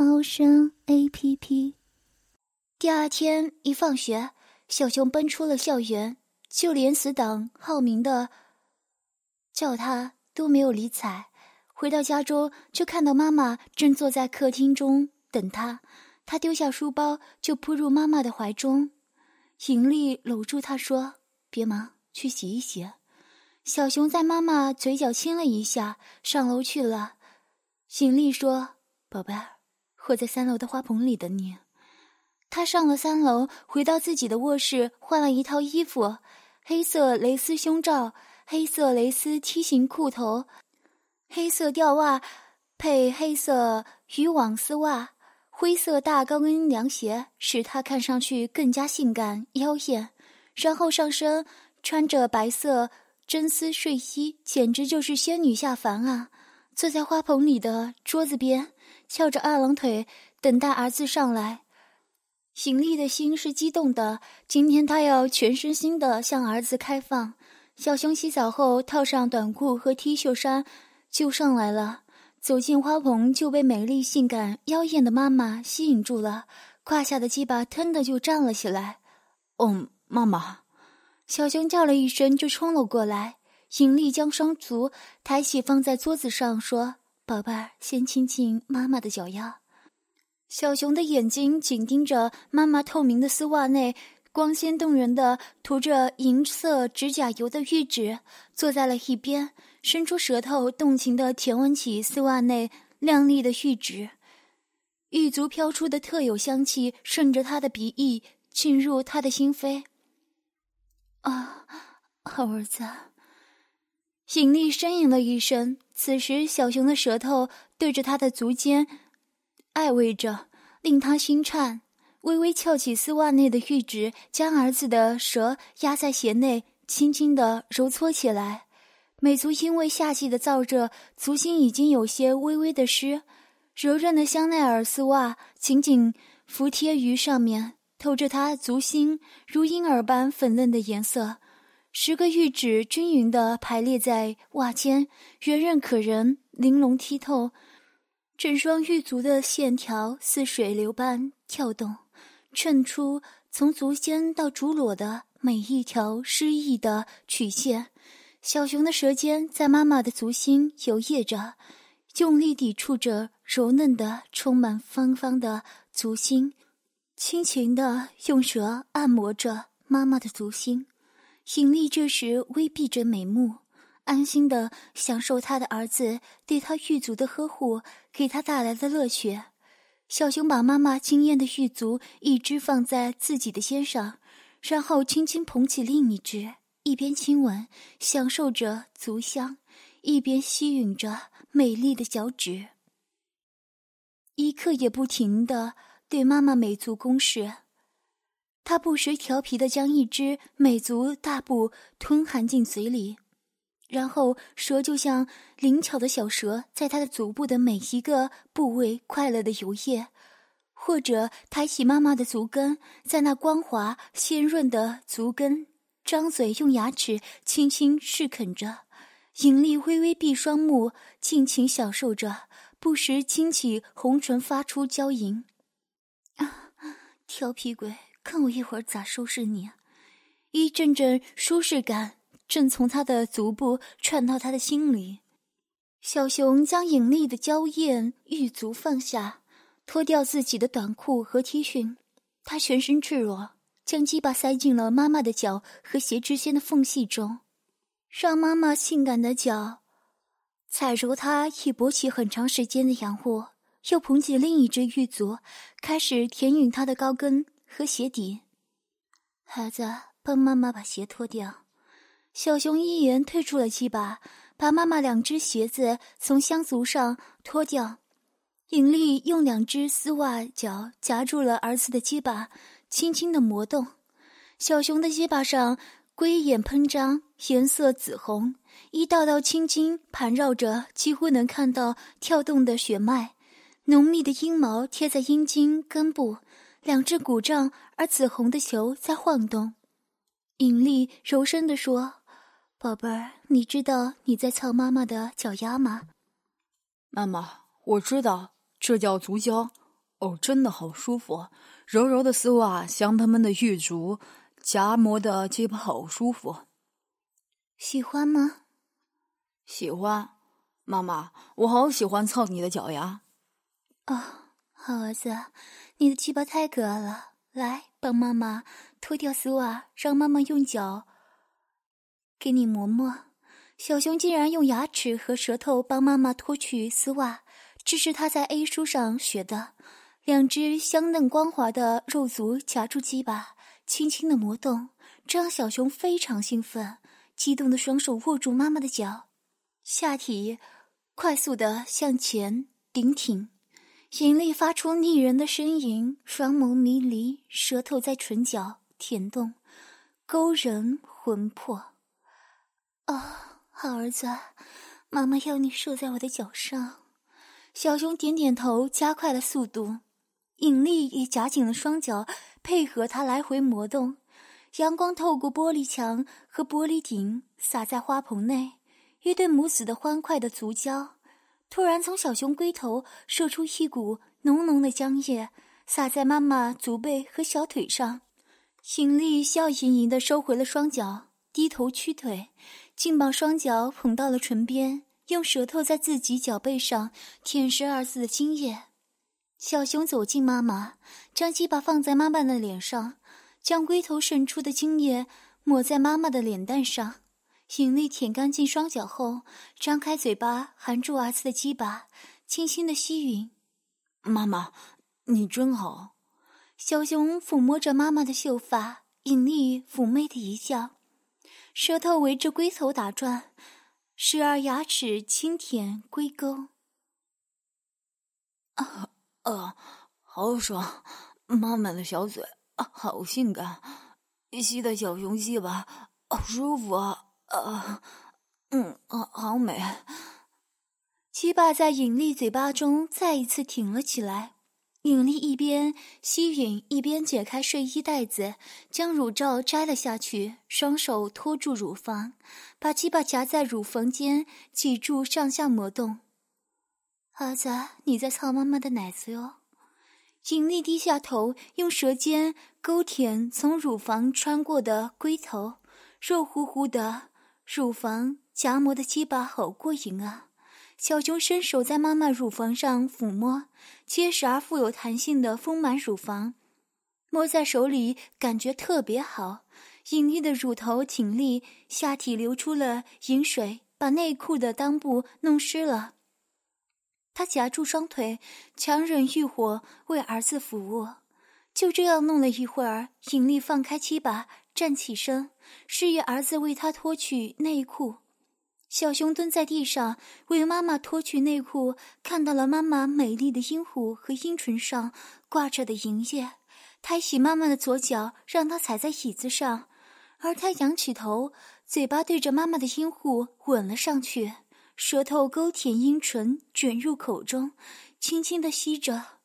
猫声 A P P。第二天一放学，小熊奔出了校园，就连死党浩明的叫他都没有理睬。回到家中，就看到妈妈正坐在客厅中等他。他丢下书包，就扑入妈妈的怀中。尹丽搂住他说：“别忙，去洗一洗。”小熊在妈妈嘴角亲了一下，上楼去了。尹丽说：“宝贝儿，我在三楼的花棚里等你。”他上了三楼，回到自己的卧室，换了一套衣服：黑色蕾丝胸罩、黑色蕾丝梯形裤头、黑色吊袜，配黑色渔网丝袜、灰色大高跟凉鞋，使他看上去更加性感妖艳。然后上身穿着白色。真丝睡衣简直就是仙女下凡啊！坐在花棚里的桌子边，翘着二郎腿，等待儿子上来。邢丽的心是激动的，今天她要全身心的向儿子开放。小熊洗澡后，套上短裤和 T 恤衫，就上来了。走进花棚，就被美丽、性感、妖艳的妈妈吸引住了，胯下的鸡巴腾的就站了起来。哦，妈妈。小熊叫了一声，就冲了过来。尹丽将双足抬起，放在桌子上，说：“宝贝儿，先亲亲妈妈的脚丫。”小熊的眼睛紧盯着妈妈透明的丝袜内光鲜动人的涂着银色指甲油的玉指，坐在了一边，伸出舌头，动情的舔吻起丝袜内亮丽的玉指。玉足飘出的特有香气，顺着他的鼻翼进入他的心扉。啊，好儿子！尹力呻吟了一声。此时，小熊的舌头对着他的足尖爱偎着，令他心颤。微微翘起丝袜内的玉指，将儿子的舌压在鞋内，轻轻的揉搓起来。美足因为夏季的燥热，足心已经有些微微的湿。柔韧的香奈儿丝袜紧紧服贴于上面。透着他足心如婴儿般粉嫩的颜色，十个玉指均匀地排列在袜尖，圆润可人，玲珑剔透。整双玉足的线条似水流般跳动，衬出从足尖到足裸的每一条诗意的曲线。小熊的舌尖在妈妈的足心游曳着，用力抵触着柔嫩的、充满芳芳的足心。轻轻地用舌按摩着妈妈的足心，尹丽这时微闭着美目，安心的享受他的儿子对他玉足的呵护给他带来的乐趣。小熊把妈妈惊艳的玉足一只放在自己的肩上，然后轻轻捧起另一只，一边亲吻，享受着足香，一边吸吮着美丽的脚趾，一刻也不停的。对妈妈美足攻势，他不时调皮的将一只美足大步吞含进嘴里，然后蛇就像灵巧的小蛇，在他的足部的每一个部位快乐的游曳，或者抬起妈妈的足跟，在那光滑鲜润的足跟，张嘴用牙齿轻轻试啃着，尹丽微微闭双目，尽情享受着，不时轻起红唇，发出娇吟。啊 调皮鬼，看我一会儿咋收拾你！一阵阵舒适感正从他的足部窜到他的心里。小熊将隐匿的娇艳玉足放下，脱掉自己的短裤和 T 恤，他全身赤裸，将鸡巴塞进了妈妈的脚和鞋之间的缝隙中，让妈妈性感的脚踩揉他已勃起很长时间的阳货。又捧起另一只玉足，开始舔吮他的高跟和鞋底。孩子，帮妈妈把鞋脱掉。小熊一言退出了鸡巴，把妈妈两只鞋子从香足上脱掉。尹丽用两只丝袜脚夹住了儿子的鸡巴，轻轻的磨动。小熊的鸡巴上龟眼喷张，颜色紫红，一道道青筋盘绕着，几乎能看到跳动的血脉。浓密的阴毛贴在阴茎根部，两只鼓胀而紫红的球在晃动。尹丽柔声地说：“宝贝儿，你知道你在操妈妈的脚丫吗？”妈妈，我知道。这叫足胶，哦，真的好舒服，柔柔的丝袜，香喷喷的玉足，夹磨的鸡巴好舒服。喜欢吗？喜欢，妈妈，我好喜欢蹭你的脚丫。哦，好儿子，你的鸡巴太可爱了，来帮妈妈脱掉丝袜，让妈妈用脚给你磨磨。小熊竟然用牙齿和舌头帮妈妈脱去丝袜。这是他在 A 书上学的，两只香嫩光滑的肉足夹住鸡巴，轻轻的磨动，这让小熊非常兴奋，激动的双手握住妈妈的脚，下体快速的向前顶挺，引力发出腻人的呻吟，双眸迷离，舌头在唇角舔动，勾人魂魄。哦，好儿子，妈妈要你射在我的脚上。小熊点点头，加快了速度。引力也夹紧了双脚，配合他来回磨动。阳光透过玻璃墙和玻璃顶，洒在花棚内。一对母子的欢快的足交，突然从小熊龟头射出一股浓浓的浆液，洒在妈妈足背和小腿上。引力笑盈盈地收回了双脚，低头屈腿，竟把双脚捧到了唇边。用舌头在自己脚背上舔舐儿子的精液，小熊走近妈妈，将鸡巴放在妈妈的脸上，将龟头渗出的精液抹在妈妈的脸蛋上。引力舔干净双脚后，张开嘴巴含住儿子的鸡巴，轻轻的吸吮。妈妈，你真好。小熊抚摸着妈妈的秀发，引力妩媚的一笑，舌头围着龟头打转。时而牙齿轻舔龟沟，啊啊，好爽！妈妈的小嘴啊，好性感，吸的小熊鸡巴好舒服啊！啊，嗯啊，好美。鸡巴在引力嘴巴中再一次挺了起来。引力一边吸吮，一边解开睡衣带子，将乳罩摘了下去，双手托住乳房，把鸡巴夹在乳房间，脊柱上下磨动。儿子，你在操妈妈的奶子哟。引力低下头，用舌尖勾舔从乳房穿过的龟头，肉乎乎的乳房夹磨的鸡巴好过瘾啊！小熊伸手在妈妈乳房上抚摸，结实而富有弹性的丰满乳房，摸在手里感觉特别好。隐秘的乳头挺立，下体流出了饮水，把内裤的裆部弄湿了。他夹住双腿，强忍欲火为儿子服务。就这样弄了一会儿，尹力放开七把，站起身，示意儿子为她脱去内裤。小熊蹲在地上为妈妈脱去内裤，看到了妈妈美丽的阴户和阴唇上挂着的银液，抬起妈妈的左脚，让她踩在椅子上，而他仰起头，嘴巴对着妈妈的阴户吻了上去，舌头勾舔阴唇，卷入口中，轻轻的吸着。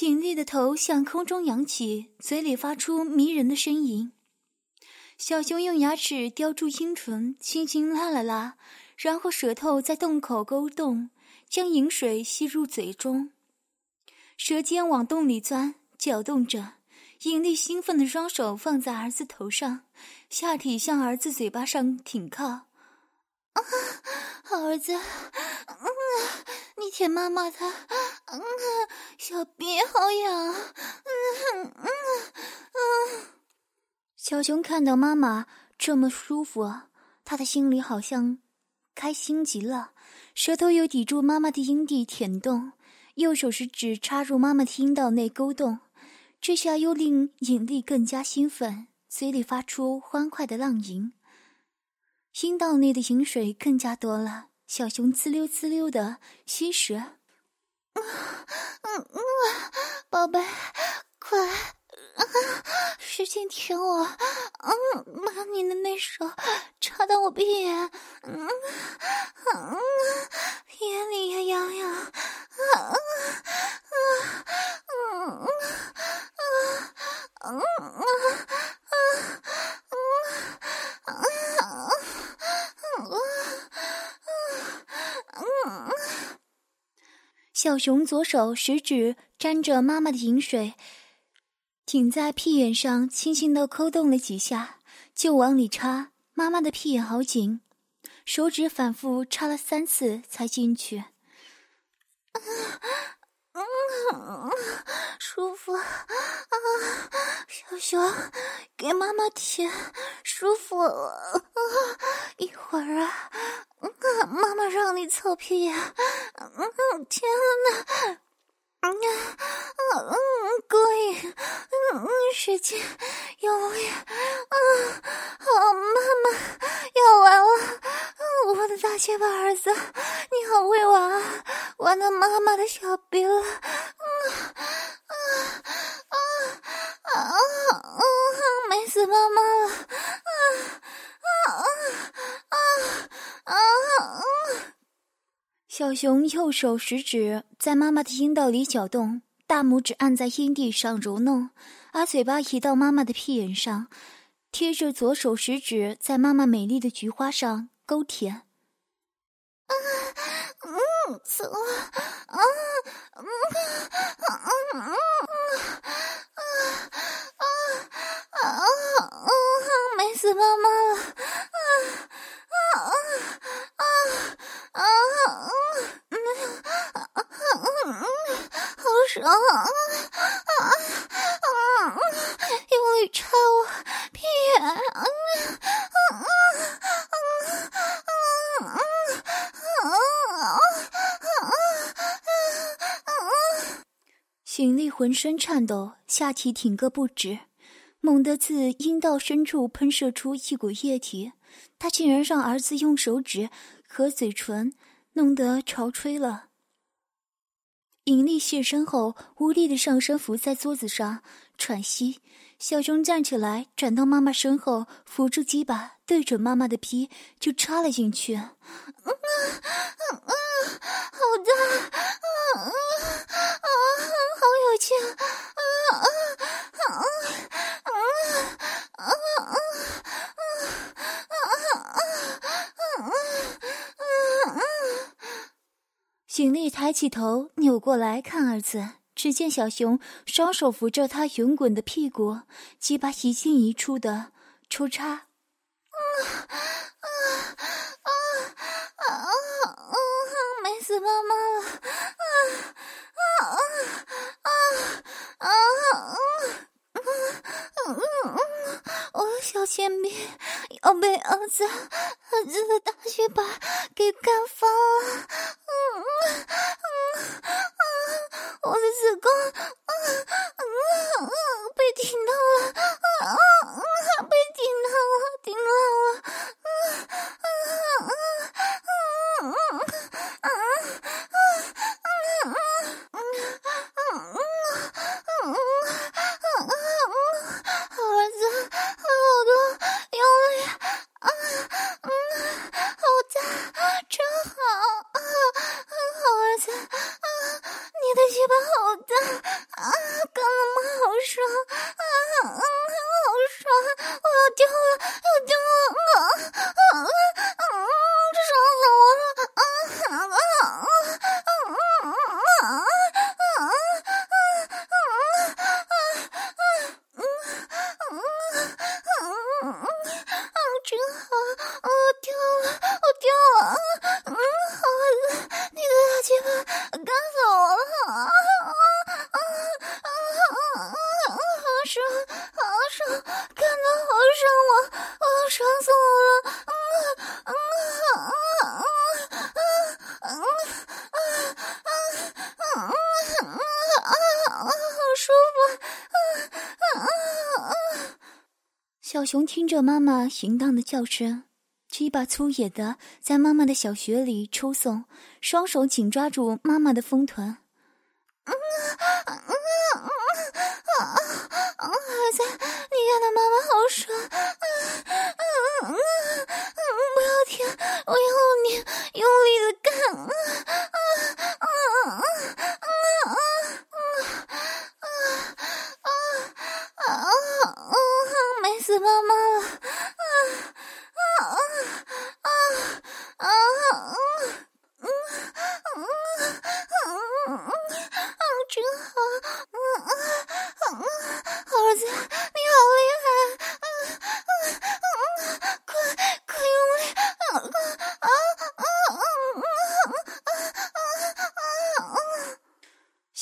引力的头向空中扬起，嘴里发出迷人的呻吟。小熊用牙齿叼住阴唇，轻轻拉了拉，然后舌头在洞口勾动，将饮水吸入嘴中。舌尖往洞里钻，搅动着。引力兴奋的双手放在儿子头上，下体向儿子嘴巴上挺靠。啊，好儿子，嗯，你舔妈妈的，嗯，小鼻好痒，嗯嗯嗯。小熊看到妈妈这么舒服，他的心里好像开心极了，舌头又抵住妈妈的阴蒂舔动，右手食指插入妈妈的阴道内勾动，这下又令引力更加兴奋，嘴里发出欢快的浪吟，阴道内的饮水更加多了。小熊滋溜滋溜的吸食，嗯嗯嗯，宝贝，快，使劲舔我，嗯，把你的那手插到我屁眼，嗯嗯，眼里也痒痒，嗯嗯嗯嗯嗯嗯嗯嗯。小熊左手食指沾着妈妈的饮水，挺在屁眼上，轻轻的抠动了几下，就往里插。妈妈的屁眼好紧，手指反复插了三次才进去。嗯嗯，舒服啊！小熊，给妈妈舔，舒服。一会儿啊，妈妈让你操屁眼，嗯，天哪！嗯嗯嗯，过瘾，嗯，使劲用力，嗯，好，妈妈要完了，我的大结巴儿子，你好会玩啊，玩到妈妈的小逼了，嗯啊啊啊啊啊，美死妈妈了，啊啊啊啊啊！小熊右手食指在妈妈的阴道里搅动，大拇指按在阴蒂上揉弄，把嘴巴移到妈妈的屁眼上，贴着左手食指在妈妈美丽的菊花上勾舔。啊，嗯，走，啊，嗯，啊，嗯，啊，啊，啊，啊，美死妈妈了，啊，啊，啊，啊，啊。爽啊啊啊！用力插我屁眼！啊啊啊啊啊啊啊！邢丽浑身颤抖，下体挺个不止，猛地自阴道深处喷射出一股液体，她竟然让儿子用手指和嘴唇弄得潮吹了。尹力现身后，无力的上身伏在桌子上喘息。小熊站起来，转到妈妈身后，扶住鸡巴，对准妈妈的皮就插了进去。嗯嗯嗯嗯，好大，嗯嗯啊，好有劲，啊啊啊啊啊啊啊啊啊啊啊！景丽抬起头，扭过来看儿子，只见小熊双手扶着他圆滚的屁股，鸡巴一进一出的抽插。啊啊啊啊啊！美死妈妈了！啊啊啊啊啊！嗯嗯嗯，我的小铅笔要被儿子儿子的大血巴给干翻了。嗯嗯嗯，我的子宫嗯嗯嗯被顶到了，熊听着妈妈淫荡的叫声，鸡巴粗野的在妈妈的小穴里抽送，双手紧抓住妈妈的丰臀。嗯嗯嗯嗯嗯，孩子，你看到妈妈好爽，嗯嗯嗯嗯，不要停，我要你用力的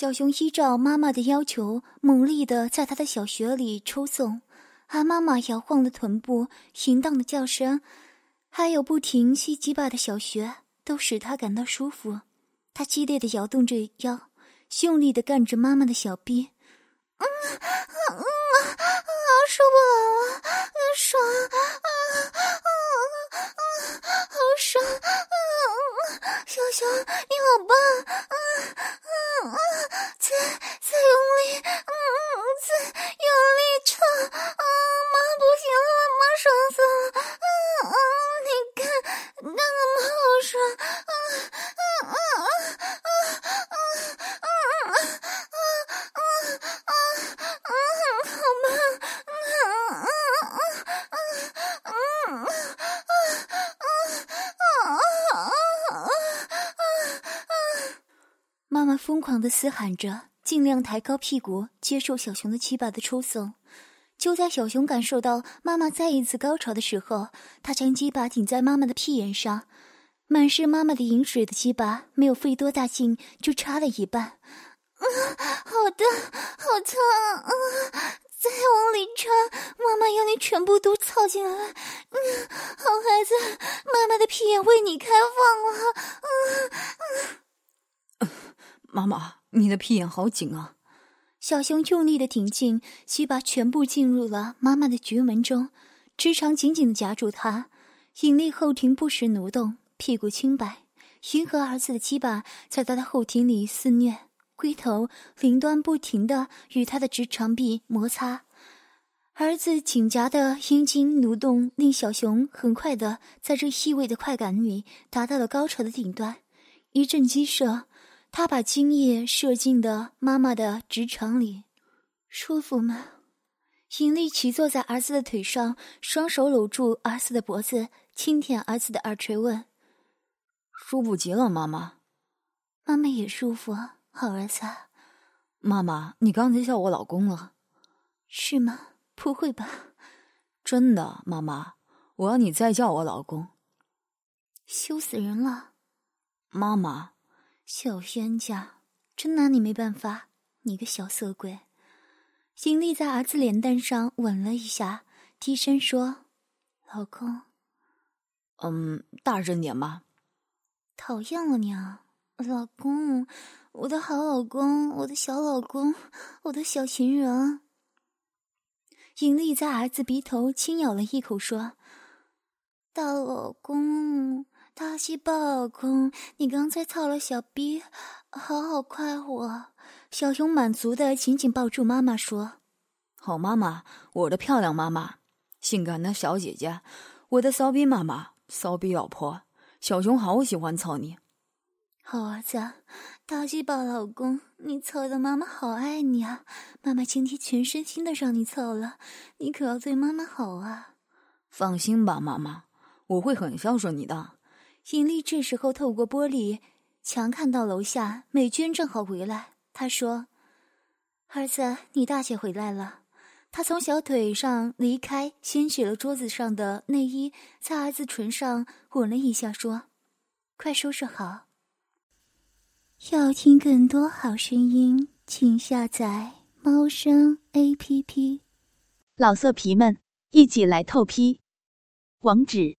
小熊依照妈妈的要求，猛力的在他的小穴里抽送，而妈妈摇晃的臀部、淫荡的叫声，还有不停吸鸡巴的小穴，都使他感到舒服。他激烈的摇动着腰。用力的干着妈妈的小臂，嗯嗯嗯，好受不了了，爽，啊啊啊，好爽，嗯嗯，小熊你好棒，嗯嗯嗯，再再用力，嗯嗯，再用力抽，啊妈不行了，妈爽死了，嗯嗯，你看，看看妈好爽，嗯嗯嗯嗯嗯。妈妈疯狂的嘶喊着，尽量抬高屁股接受小熊的鸡巴的抽送。就在小熊感受到妈妈再一次高潮的时候，他将鸡巴顶在妈妈的屁眼上，满是妈妈的饮水的鸡巴没有费多大劲就插了一半。啊，好的，好烫！啊，再往里插，妈妈要你全部都操进来。嗯，好孩子，妈妈的屁眼为你开放了。嗯嗯。妈妈，你的屁眼好紧啊！小熊用力的挺进，鸡巴全部进入了妈妈的菊门中，直肠紧紧的夹住她，引力后庭不时挪动，屁股清白，迎合儿子的鸡巴在他的后庭里肆虐，龟头顶端不停的与他的直肠壁摩擦，儿子紧夹的阴茎蠕动，令小熊很快的在这细微的快感里达到了高潮的顶端，一阵激射。他把精液射进的妈妈的直肠里，舒服吗？尹丽奇坐在儿子的腿上，双手搂住儿子的脖子，轻舔儿子的耳垂，问：“舒服极了，妈妈。”“妈妈也舒服，好儿子。”“妈妈，你刚才叫我老公了，是吗？不会吧？真的，妈妈，我要你再叫我老公。”“羞死人了，妈妈。”小冤家，真拿你没办法！你个小色鬼！邢丽在儿子脸蛋上吻了一下，低声说：“老公，嗯，大声点吧。”讨厌了你啊，老公，我的好老公，我的小老公，我的小情人。尹丽在儿子鼻头轻咬了一口，说：“大老公。”大西巴老公，你刚才操了小逼，好好快活。小熊满足的紧紧抱住妈妈，说：“好妈妈，我的漂亮妈妈，性感的小姐姐，我的骚逼妈妈，骚逼老婆。小熊好喜欢操你，好儿子，大西巴老公，你操的妈妈好爱你啊！妈妈今天全身心的让你操了，你可要对妈妈好啊！放心吧，妈妈，我会很孝顺你的。”尹丽这时候透过玻璃墙看到楼下美娟正好回来，她说：“儿子，你大姐回来了。”她从小腿上离开，掀起了桌子上的内衣，在儿子唇上吻了一下，说：“快收拾好。”要听更多好声音，请下载猫声 A P P。老色皮们，一起来透批，网址。